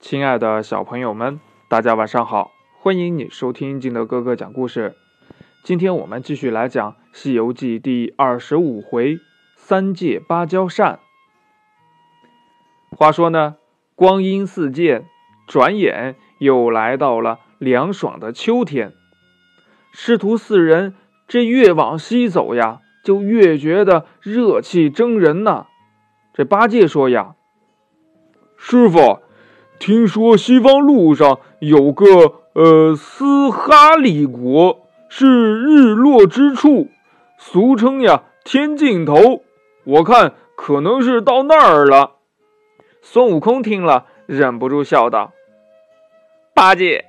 亲爱的小朋友们，大家晚上好！欢迎你收听金德哥哥讲故事。今天我们继续来讲《西游记》第二十五回“三借芭蕉扇”。话说呢，光阴似箭，转眼又来到了凉爽的秋天。师徒四人这越往西走呀，就越觉得热气蒸人呐。这八戒说呀：“师傅。”听说西方路上有个呃斯哈里国，是日落之处，俗称呀天尽头。我看可能是到那儿了。孙悟空听了，忍不住笑道：“八戒，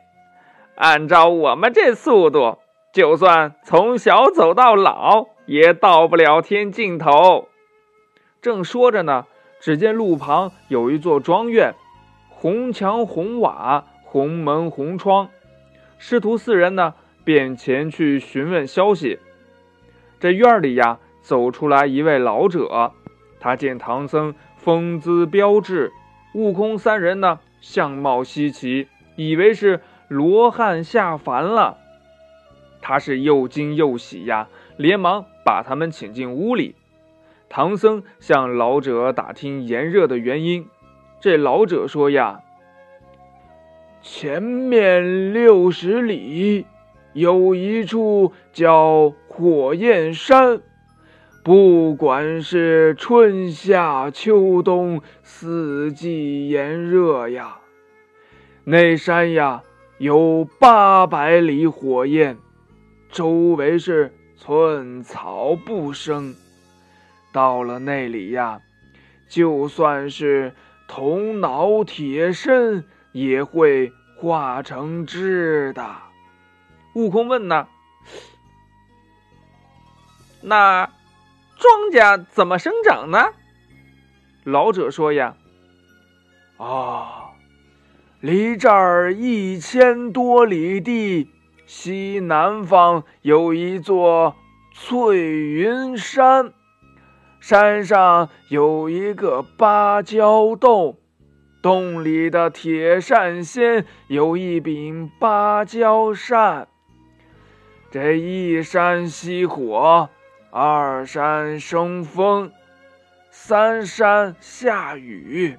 按照我们这速度，就算从小走到老，也到不了天尽头。”正说着呢，只见路旁有一座庄园。红墙红瓦，红门红窗，师徒四人呢，便前去询问消息。这院里呀，走出来一位老者，他见唐僧风姿标致，悟空三人呢，相貌稀奇，以为是罗汉下凡了。他是又惊又喜呀，连忙把他们请进屋里。唐僧向老者打听炎热的原因。这老者说呀：“前面六十里有一处叫火焰山，不管是春夏秋冬，四季炎热呀。那山呀有八百里火焰，周围是寸草不生。到了那里呀，就算是……”铜脑铁身也会化成汁的。悟空问呢：“那庄稼怎么生长呢？”老者说：“呀，啊，离这儿一千多里地西南方有一座翠云山。”山上有一个芭蕉洞，洞里的铁扇仙有一柄芭蕉扇。这一山熄火，二山生风，三山下雨。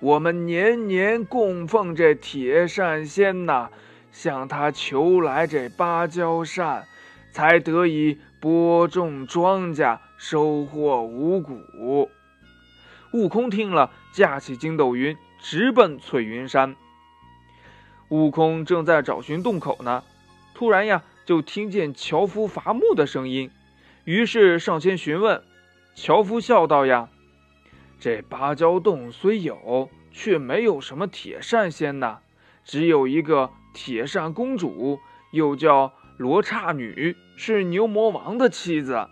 我们年年供奉这铁扇仙呐，向他求来这芭蕉扇，才得以播种庄稼。收获五谷。悟空听了，架起筋斗云，直奔翠云山。悟空正在找寻洞口呢，突然呀，就听见樵夫伐木的声音，于是上前询问。樵夫笑道：“呀，这芭蕉洞虽有，却没有什么铁扇仙呐，只有一个铁扇公主，又叫罗刹女，是牛魔王的妻子。”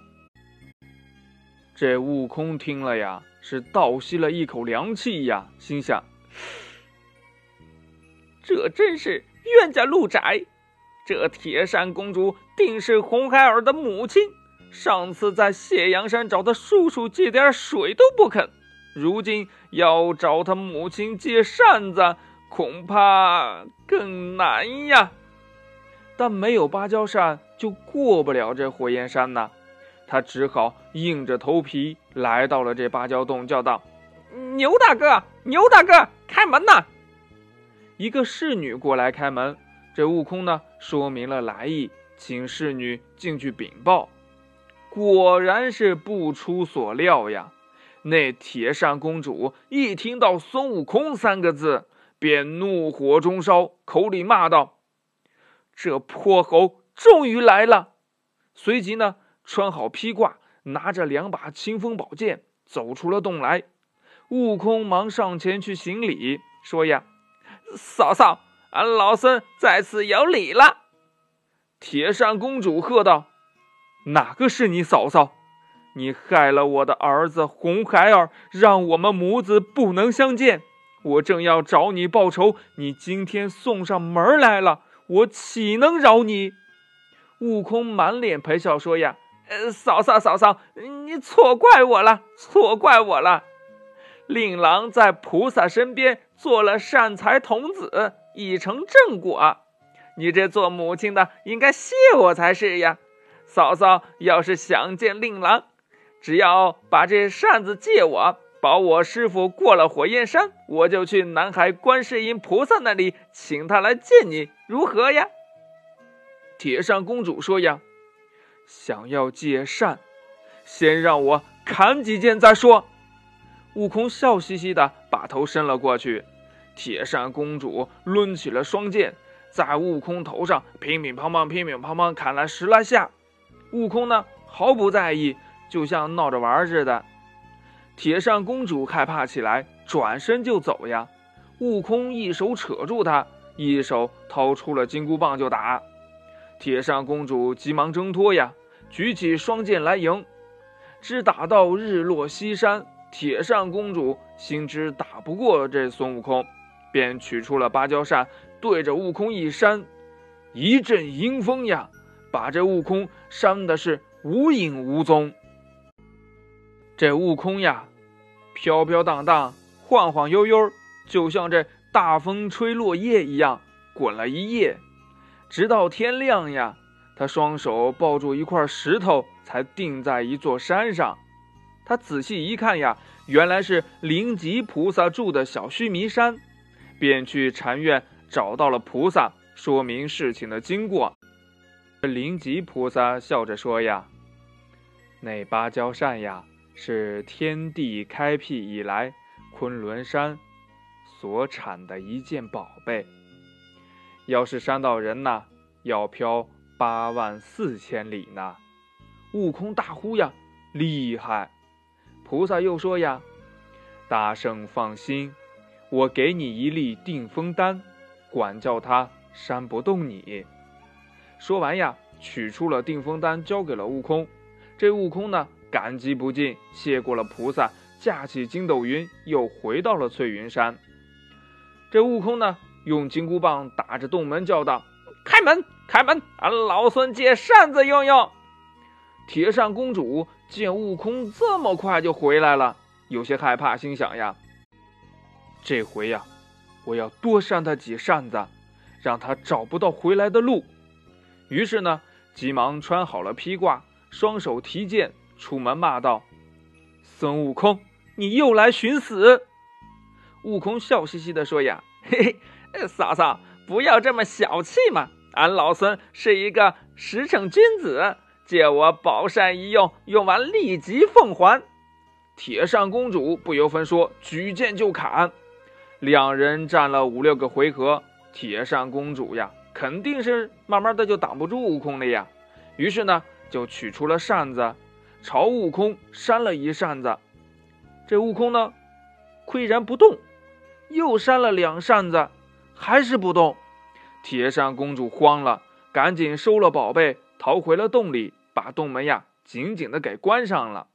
这悟空听了呀，是倒吸了一口凉气呀，心想：这真是冤家路窄。这铁扇公主定是红孩儿的母亲，上次在谢阳山找他叔叔借点水都不肯，如今要找他母亲借扇子，恐怕更难呀。但没有芭蕉扇，就过不了这火焰山呐。他只好硬着头皮来到了这芭蕉洞，叫道：“牛大哥，牛大哥，开门呐！”一个侍女过来开门。这悟空呢，说明了来意，请侍女进去禀报。果然是不出所料呀！那铁扇公主一听到孙悟空三个字，便怒火中烧，口里骂道：“这泼猴终于来了！”随即呢。穿好披挂，拿着两把清风宝剑，走出了洞来。悟空忙上前去行礼，说：“呀，嫂嫂，俺老孙在此有礼了。”铁扇公主喝道：“哪个是你嫂嫂？你害了我的儿子红孩儿，让我们母子不能相见。我正要找你报仇，你今天送上门来了，我岂能饶你？”悟空满脸陪笑说：“呀。”呃，嫂嫂，嫂嫂，你错怪我了，错怪我了。令郎在菩萨身边做了善财童子，已成正果。你这做母亲的应该谢我才是呀。嫂嫂要是想见令郎，只要把这扇子借我，保我师傅过了火焰山，我就去南海观世音菩萨那里请他来见你，如何呀？铁扇公主说呀：“想要借扇，先让我砍几剑再说。”悟空笑嘻嘻的把头伸了过去，铁扇公主抡起了双剑，在悟空头上乒乒乓乓、乒乒乓乓砍了十来下。悟空呢，毫不在意，就像闹着玩似的。铁扇公主害怕起来，转身就走呀。悟空一手扯住她，一手掏出了金箍棒就打。铁扇公主急忙挣脱呀，举起双剑来迎，只打到日落西山。铁扇公主心知打不过这孙悟空，便取出了芭蕉扇，对着悟空一扇，一阵阴风呀，把这悟空扇的是无影无踪。这悟空呀，飘飘荡荡，晃晃悠悠，就像这大风吹落叶一样，滚了一夜，直到天亮呀，他双手抱住一块石头，才定在一座山上。他仔细一看呀，原来是灵吉菩萨住的小须弥山，便去禅院找到了菩萨，说明事情的经过。灵吉菩萨笑着说呀：“那芭蕉扇呀，是天地开辟以来昆仑山所产的一件宝贝。要是扇到人呐，要飘八万四千里呢。”悟空大呼呀：“厉害！”菩萨又说呀：“大圣放心，我给你一粒定风丹，管教他扇不动你。”说完呀，取出了定风丹，交给了悟空。这悟空呢，感激不尽，谢过了菩萨，架起筋斗云，又回到了翠云山。这悟空呢，用金箍棒打着洞门，叫道：“开门，开门，俺老孙借扇子用用。”铁扇公主见悟空这么快就回来了，有些害怕，心想呀：“这回呀，我要多扇他几扇子，让他找不到回来的路。”于是呢，急忙穿好了披挂，双手提剑，出门骂道：“孙悟空，你又来寻死！”悟空笑嘻嘻地说：“呀，嘿嘿，嫂嫂不要这么小气嘛，俺老孙是一个实诚君子。”借我宝扇一用，用完立即奉还。铁扇公主不由分说，举剑就砍。两人战了五六个回合，铁扇公主呀，肯定是慢慢的就挡不住悟空了呀。于是呢，就取出了扇子，朝悟空扇了一扇子。这悟空呢，岿然不动，又扇了两扇子，还是不动。铁扇公主慌了，赶紧收了宝贝。逃回了洞里，把洞门呀紧紧的给关上了。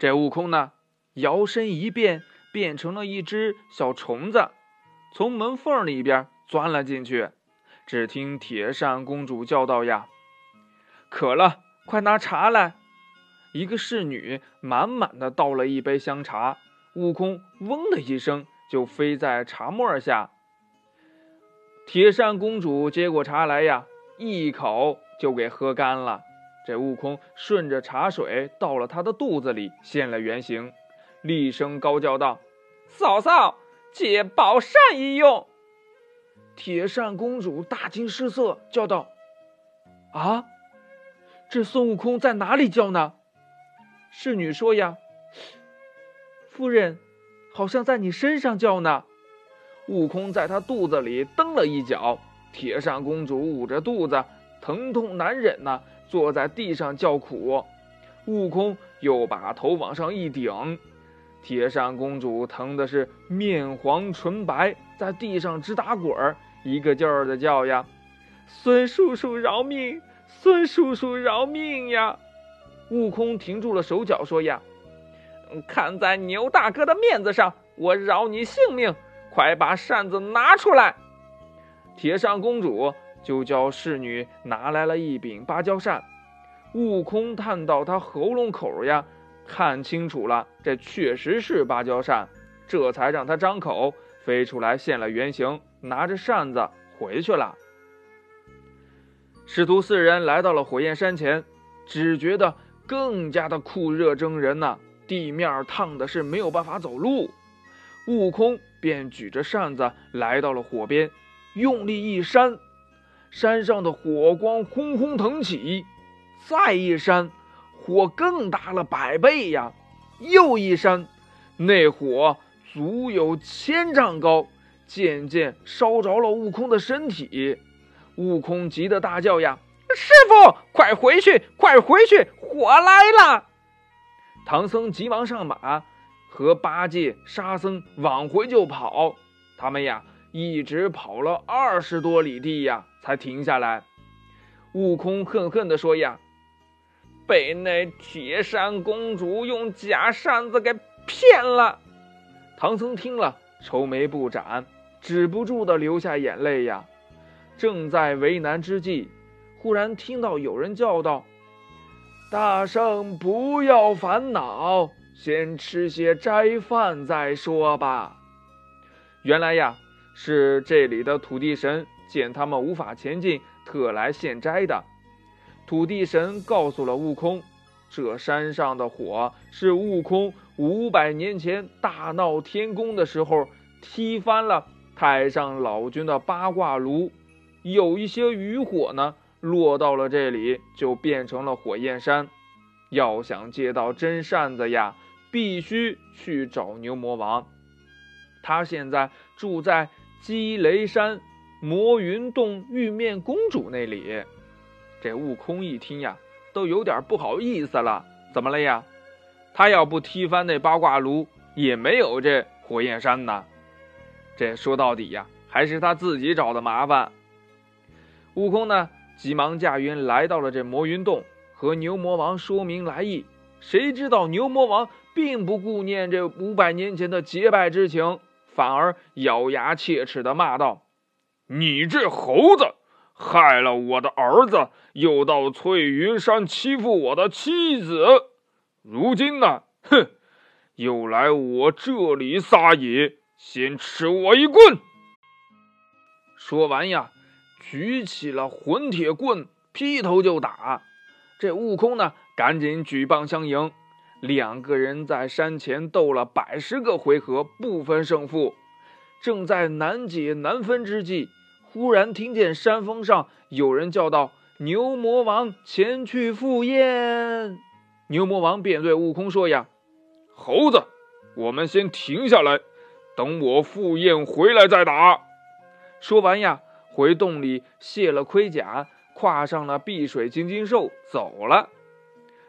这悟空呢，摇身一变，变成了一只小虫子，从门缝里边钻了进去。只听铁扇公主叫道：“呀，渴了，快拿茶来！”一个侍女满满的倒了一杯香茶，悟空嗡的一声就飞在茶沫下。铁扇公主接过茶来呀。一口就给喝干了，这悟空顺着茶水到了他的肚子里，现了原形，厉声高叫道：“嫂嫂，借宝扇一用。”铁扇公主大惊失色，叫道：“啊，这孙悟空在哪里叫呢？”侍女说：“呀，夫人，好像在你身上叫呢。”悟空在他肚子里蹬了一脚。铁扇公主捂着肚子，疼痛难忍呐，坐在地上叫苦。悟空又把头往上一顶，铁扇公主疼的是面黄唇白，在地上直打滚儿，一个劲儿的叫呀：“孙叔叔饶命！孙叔叔饶命呀！”悟空停住了手脚，说：“呀，看在牛大哥的面子上，我饶你性命，快把扇子拿出来。”铁扇公主就叫侍女拿来了一柄芭蕉扇，悟空探到她喉咙口呀，看清楚了，这确实是芭蕉扇，这才让他张口飞出来现了原形，拿着扇子回去了。师徒四人来到了火焰山前，只觉得更加的酷热蒸人呐，地面烫的是没有办法走路。悟空便举着扇子来到了火边，用力一扇，山上的火光轰轰腾起；再一扇，火更大了百倍呀！又一扇，那火足有千丈高，渐渐烧着了悟空的身体。悟空急得大叫：“呀，师傅，快回去，快回去，火来了！”唐僧急忙上马，和八戒、沙僧往回就跑。他们呀，一直跑了二十多里地呀，才停下来。悟空恨恨地说：“呀，被那铁扇公主用假扇子给骗了。”唐僧听了，愁眉不展，止不住的流下眼泪呀。正在为难之际，忽然听到有人叫道：“大圣，不要烦恼，先吃些斋饭再说吧。”原来呀，是这里的土地神见他们无法前进，特来献斋的。土地神告诉了悟空，这山上的火是悟空五百年前大闹天宫的时候踢翻了太上老君的八卦炉。有一些余火呢，落到了这里，就变成了火焰山。要想借到真扇子呀，必须去找牛魔王。他现在住在积雷山魔云洞玉面公主那里。这悟空一听呀，都有点不好意思了。怎么了呀？他要不踢翻那八卦炉，也没有这火焰山呢。这说到底呀，还是他自己找的麻烦。悟空呢，急忙驾云来到了这魔云洞，和牛魔王说明来意。谁知道牛魔王并不顾念这五百年前的结拜之情，反而咬牙切齿地骂道：“你这猴子，害了我的儿子，又到翠云山欺负我的妻子，如今呢，哼，又来我这里撒野，先吃我一棍！”说完呀。举起了混铁棍，劈头就打。这悟空呢，赶紧举棒相迎。两个人在山前斗了百十个回合，不分胜负。正在难解难分之际，忽然听见山峰上有人叫道：“牛魔王前去赴宴。”牛魔王便对悟空说：“呀，猴子，我们先停下来，等我赴宴回来再打。”说完呀。回洞里卸了盔甲，跨上了碧水金睛兽，走了。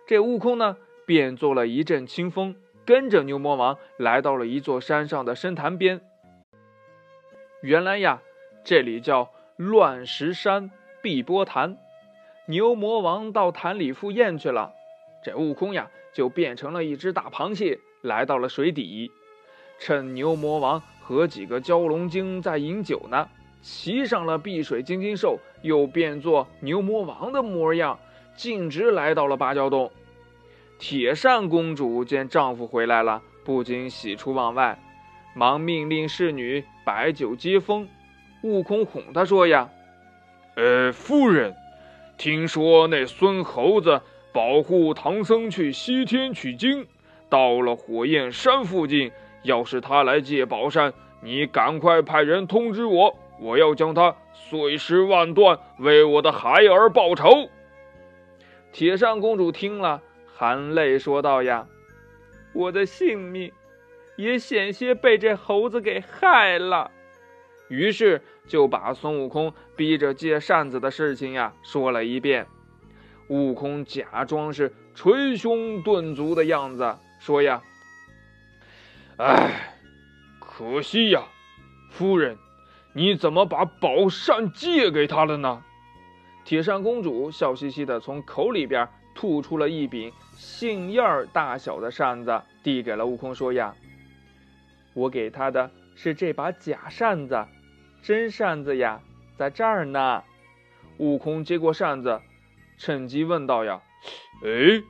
这悟空呢，便做了一阵清风，跟着牛魔王来到了一座山上的深潭边。原来呀，这里叫乱石山碧波潭。牛魔王到潭里赴宴去了，这悟空呀，就变成了一只大螃蟹，来到了水底，趁牛魔王和几个蛟龙精在饮酒呢。骑上了碧水金睛兽，又变作牛魔王的模样，径直来到了芭蕉洞。铁扇公主见丈夫回来了，不禁喜出望外，忙命令侍女摆酒接风。悟空哄她说：“呀，呃，夫人，听说那孙猴子保护唐僧去西天取经，到了火焰山附近，要是他来借宝扇，你赶快派人通知我。”我要将他碎尸万段，为我的孩儿报仇。铁扇公主听了，含泪说道：“呀，我的性命也险些被这猴子给害了。”于是就把孙悟空逼着借扇子的事情呀说了一遍。悟空假装是捶胸顿足的样子，说：“呀，哎，可惜呀，夫人。”你怎么把宝扇借给他了呢？铁扇公主笑嘻嘻地从口里边吐出了一柄杏叶儿大小的扇子，递给了悟空，说：“呀，我给他的是这把假扇子，真扇子呀，在这儿呢。”悟空接过扇子，趁机问道：“呀，哎，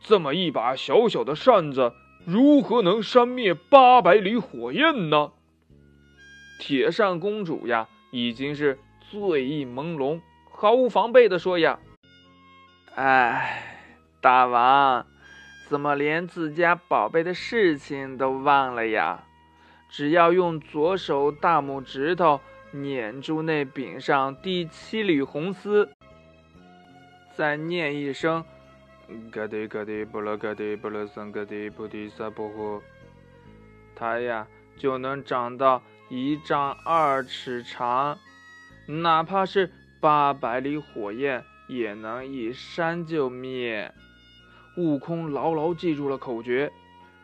这么一把小小的扇子，如何能扇灭八百里火焰呢？铁扇公主呀，已经是醉意朦胧，毫无防备的说呀：“哎，大王，怎么连自家宝贝的事情都忘了呀？只要用左手大拇指头捻住那柄上第七缕红丝，再念一声‘嘎滴嘎滴布拉嘎滴布拉桑嘎滴菩提萨婆诃’，它呀就能长到。”一丈二尺长，哪怕是八百里火焰，也能一扇就灭。悟空牢牢记住了口诀，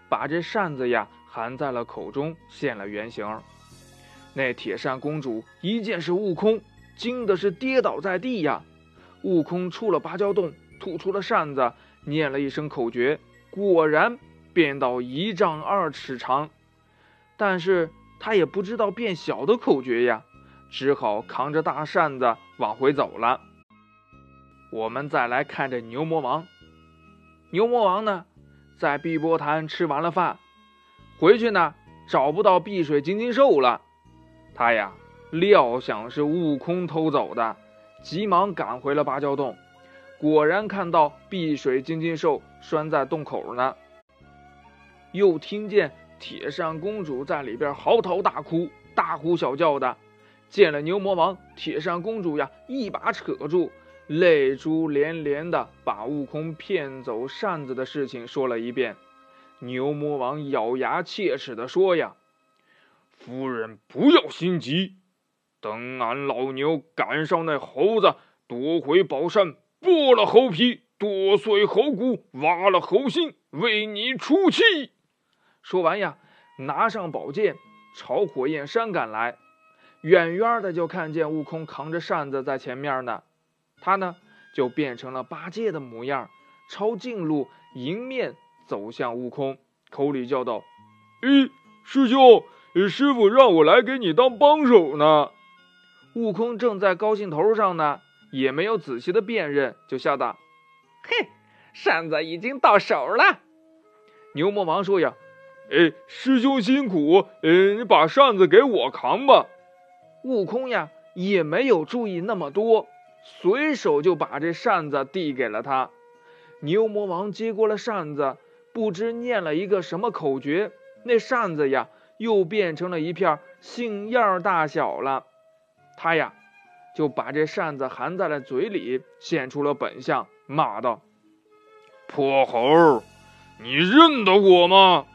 把这扇子呀含在了口中，现了原形。那铁扇公主一见是悟空，惊的是跌倒在地呀。悟空出了芭蕉洞，吐出了扇子，念了一声口诀，果然变到一丈二尺长。但是。他也不知道变小的口诀呀，只好扛着大扇子往回走了。我们再来看这牛魔王。牛魔王呢，在碧波潭吃完了饭，回去呢找不到碧水金睛兽了。他呀料想是悟空偷走的，急忙赶回了芭蕉洞，果然看到碧水金睛兽拴在洞口呢，又听见。铁扇公主在里边嚎啕大哭，大呼小叫的。见了牛魔王，铁扇公主呀，一把扯住，泪珠连连的把悟空骗走扇子的事情说了一遍。牛魔王咬牙切齿的说：“呀，夫人不要心急，等俺老牛赶上那猴子，夺回宝扇，剥了猴皮，剁碎猴骨，挖了猴心，为你出气。”说完呀，拿上宝剑朝火焰山赶来。远远的就看见悟空扛着扇子在前面呢，他呢就变成了八戒的模样，抄近路迎面走向悟空，口里叫道：“咦，师兄，师傅让我来给你当帮手呢。”悟空正在高兴头上呢，也没有仔细的辨认，就笑道：“嘿，扇子已经到手了。”牛魔王说：“呀。”哎，师兄辛苦，嗯，你把扇子给我扛吧。悟空呀，也没有注意那么多，随手就把这扇子递给了他。牛魔王接过了扇子，不知念了一个什么口诀，那扇子呀，又变成了一片杏叶大小了。他呀，就把这扇子含在了嘴里，现出了本相，骂道：“泼猴，你认得我吗？”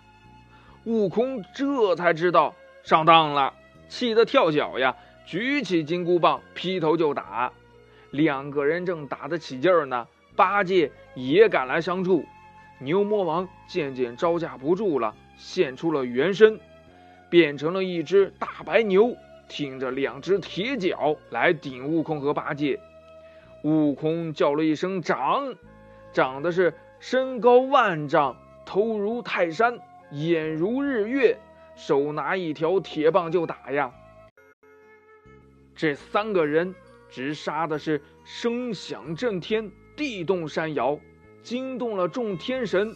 悟空这才知道上当了，气得跳脚呀，举起金箍棒劈头就打。两个人正打得起劲儿呢，八戒也赶来相助。牛魔王渐渐招架不住了，现出了原身，变成了一只大白牛，挺着两只铁脚来顶悟空和八戒。悟空叫了一声“长”，长的是身高万丈，头如泰山。眼如日月，手拿一条铁棒就打呀！这三个人直杀的是声响震天，地动山摇，惊动了众天神。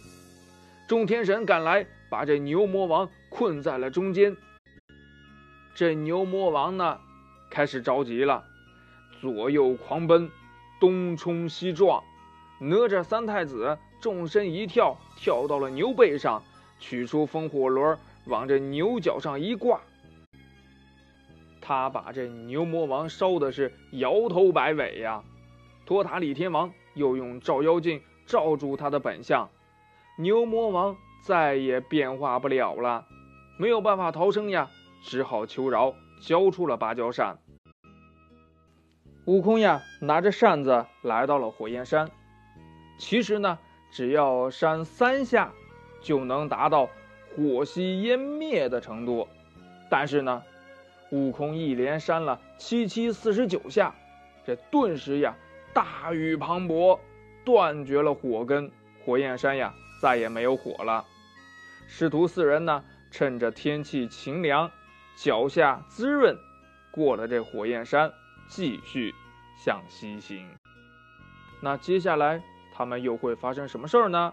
众天神赶来，把这牛魔王困在了中间。这牛魔王呢，开始着急了，左右狂奔，东冲西撞。哪吒三太子纵身一跳，跳到了牛背上。取出风火轮，往这牛角上一挂，他把这牛魔王烧的是摇头摆尾呀。托塔李天王又用照妖镜照住他的本相，牛魔王再也变化不了了，没有办法逃生呀，只好求饶，交出了芭蕉扇。悟空呀，拿着扇子来到了火焰山。其实呢，只要扇三下。就能达到火熄烟灭的程度，但是呢，悟空一连扇了七七四十九下，这顿时呀大雨磅礴，断绝了火根，火焰山呀再也没有火了。师徒四人呢，趁着天气晴凉，脚下滋润，过了这火焰山，继续向西行。那接下来他们又会发生什么事儿呢？